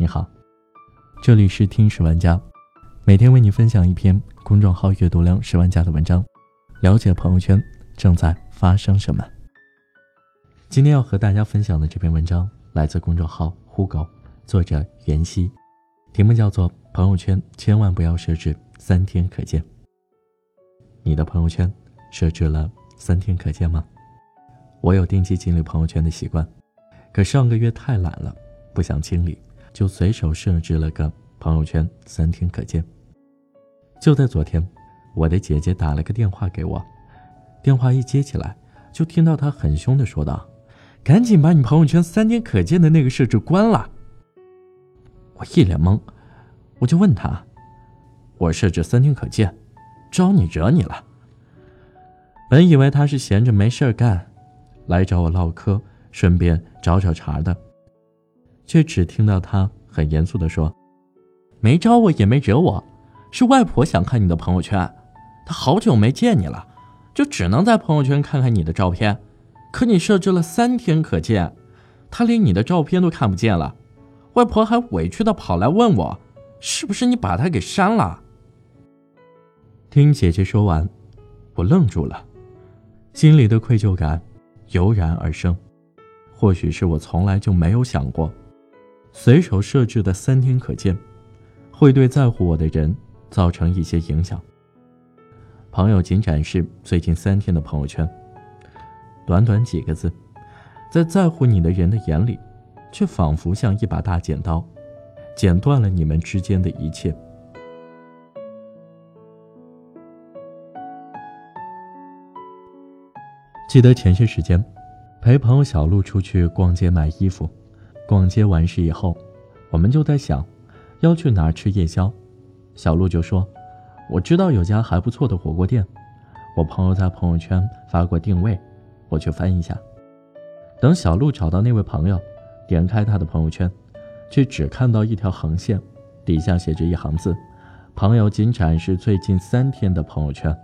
你好，这里是听十万家，每天为你分享一篇公众号阅读量十万加的文章，了解朋友圈正在发生什么。今天要和大家分享的这篇文章来自公众号呼狗，作者袁熙，题目叫做《朋友圈千万不要设置三天可见》。你的朋友圈设置了三天可见吗？我有定期清理朋友圈的习惯，可上个月太懒了，不想清理，就随手设置了个朋友圈三天可见。就在昨天，我的姐姐打了个电话给我，电话一接起来，就听到她很凶的说道：“赶紧把你朋友圈三天可见的那个设置关了。”我一脸懵，我就问她：“我设置三天可见，招你惹你了？”本以为她是闲着没事干。来找我唠嗑，顺便找找茬的，却只听到他很严肃地说：“没招我也没惹我，是外婆想看你的朋友圈，她好久没见你了，就只能在朋友圈看看你的照片。可你设置了三天可见，她连你的照片都看不见了。外婆还委屈的跑来问我，是不是你把她给删了？”听姐姐说完，我愣住了，心里的愧疚感。油然而生，或许是我从来就没有想过，随手设置的三天可见，会对在乎我的人造成一些影响。朋友仅展示最近三天的朋友圈，短短几个字，在在乎你的人的眼里，却仿佛像一把大剪刀，剪断了你们之间的一切。记得前些时间，陪朋友小鹿出去逛街买衣服，逛街完事以后，我们就在想，要去哪儿吃夜宵。小鹿就说：“我知道有家还不错的火锅店，我朋友在朋友圈发过定位，我去翻一下。”等小鹿找到那位朋友，点开他的朋友圈，却只看到一条横线，底下写着一行字：“朋友仅展示最近三天的朋友圈。”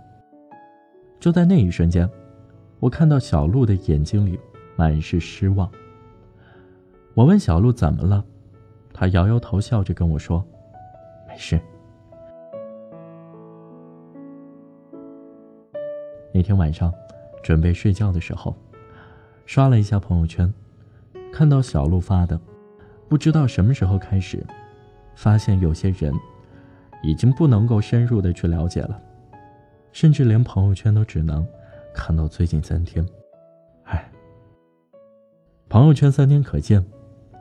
就在那一瞬间。我看到小鹿的眼睛里满是失望。我问小鹿怎么了，他摇摇头，笑着跟我说：“没事。”那天晚上，准备睡觉的时候，刷了一下朋友圈，看到小鹿发的，不知道什么时候开始，发现有些人已经不能够深入的去了解了，甚至连朋友圈都只能。看到最近三天，唉，朋友圈三天可见，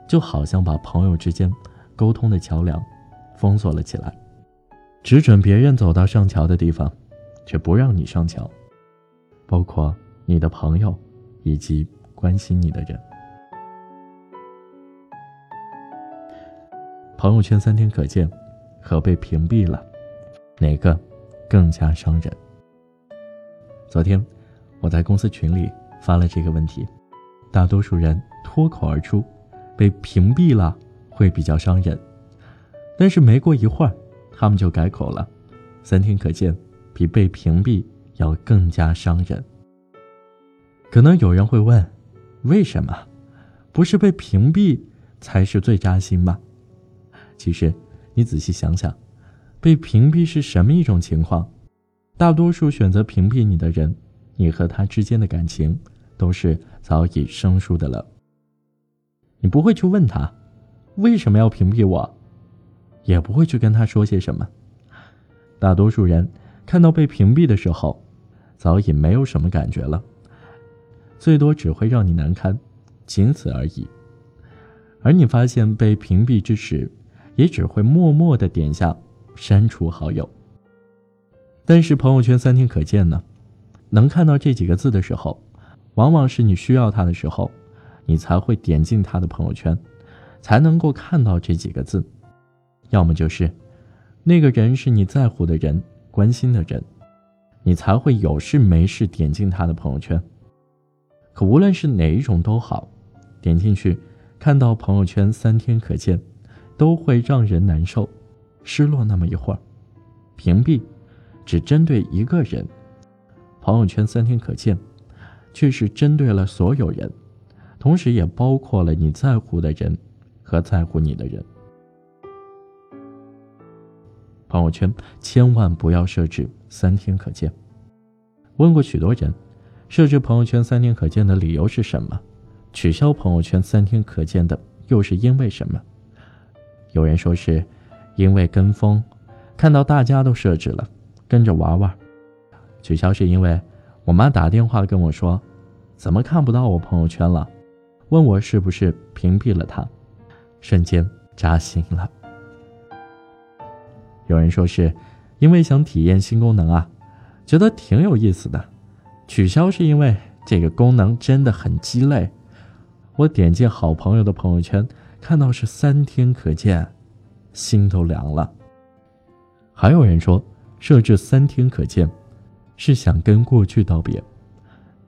就好像把朋友之间沟通的桥梁封锁了起来，只准别人走到上桥的地方，却不让你上桥，包括你的朋友以及关心你的人。朋友圈三天可见和被屏蔽了，哪个更加伤人？昨天。我在公司群里发了这个问题，大多数人脱口而出：“被屏蔽了会比较伤人。”但是没过一会儿，他们就改口了：“三天可见比被屏蔽要更加伤人。”可能有人会问：“为什么？不是被屏蔽才是最扎心吗？”其实，你仔细想想，被屏蔽是什么一种情况？大多数选择屏蔽你的人。你和他之间的感情都是早已生疏的了。你不会去问他为什么要屏蔽我，也不会去跟他说些什么。大多数人看到被屏蔽的时候，早已没有什么感觉了，最多只会让你难堪，仅此而已。而你发现被屏蔽之时，也只会默默的点下删除好友。但是朋友圈三天可见呢？能看到这几个字的时候，往往是你需要他的时候，你才会点进他的朋友圈，才能够看到这几个字。要么就是那个人是你在乎的人、关心的人，你才会有事没事点进他的朋友圈。可无论是哪一种都好，点进去看到朋友圈三天可见，都会让人难受、失落那么一会儿。屏蔽只针对一个人。朋友圈三天可见，却是针对了所有人，同时也包括了你在乎的人和在乎你的人。朋友圈千万不要设置三天可见。问过许多人，设置朋友圈三天可见的理由是什么？取消朋友圈三天可见的又是因为什么？有人说是因为跟风，看到大家都设置了，跟着玩玩。取消是因为我妈打电话跟我说，怎么看不到我朋友圈了？问我是不是屏蔽了他，瞬间扎心了。有人说是因为想体验新功能啊，觉得挺有意思的。取消是因为这个功能真的很鸡肋。我点进好朋友的朋友圈，看到是三天可见，心都凉了。还有人说设置三天可见。是想跟过去道别，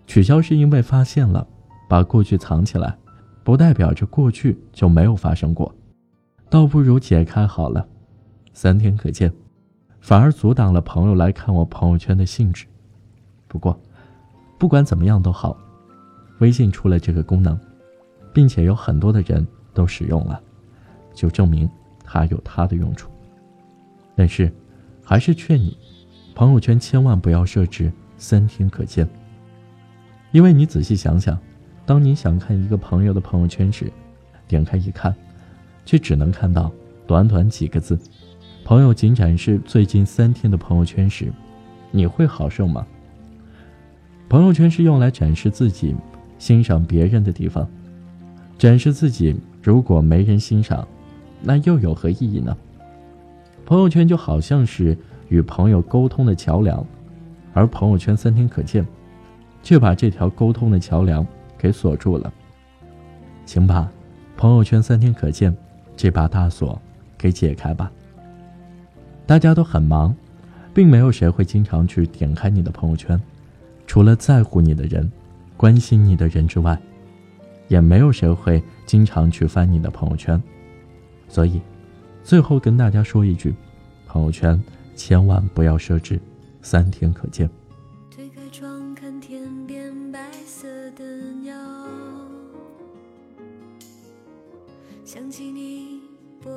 取消是因为发现了，把过去藏起来，不代表着过去就没有发生过，倒不如解开好了，三天可见，反而阻挡了朋友来看我朋友圈的兴致。不过，不管怎么样都好，微信出了这个功能，并且有很多的人都使用了，就证明它有它的用处。但是，还是劝你。朋友圈千万不要设置三天可见，因为你仔细想想，当你想看一个朋友的朋友圈时，点开一看，却只能看到短短几个字。朋友仅展示最近三天的朋友圈时，你会好受吗？朋友圈是用来展示自己、欣赏别人的地方，展示自己如果没人欣赏，那又有何意义呢？朋友圈就好像是。与朋友沟通的桥梁，而朋友圈三天可见，却把这条沟通的桥梁给锁住了。请把朋友圈三天可见这把大锁给解开吧。大家都很忙，并没有谁会经常去点开你的朋友圈，除了在乎你的人、关心你的人之外，也没有谁会经常去翻你的朋友圈。所以，最后跟大家说一句，朋友圈。千万不要设置三天可见。推开窗看天边白色的鸟，想起你薄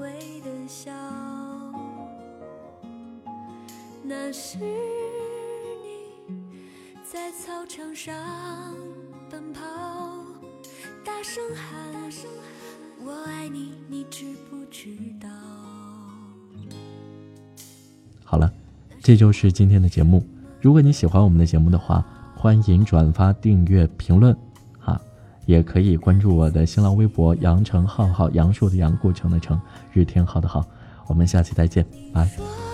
微的笑，那是你在操场上奔跑，大声喊我爱你，你知不知道？好了，这就是今天的节目。如果你喜欢我们的节目的话，欢迎转发、订阅、评论，啊，也可以关注我的新浪微博“杨成浩浩”，杨树的杨，顾城的城，日天浩的浩。我们下期再见，拜。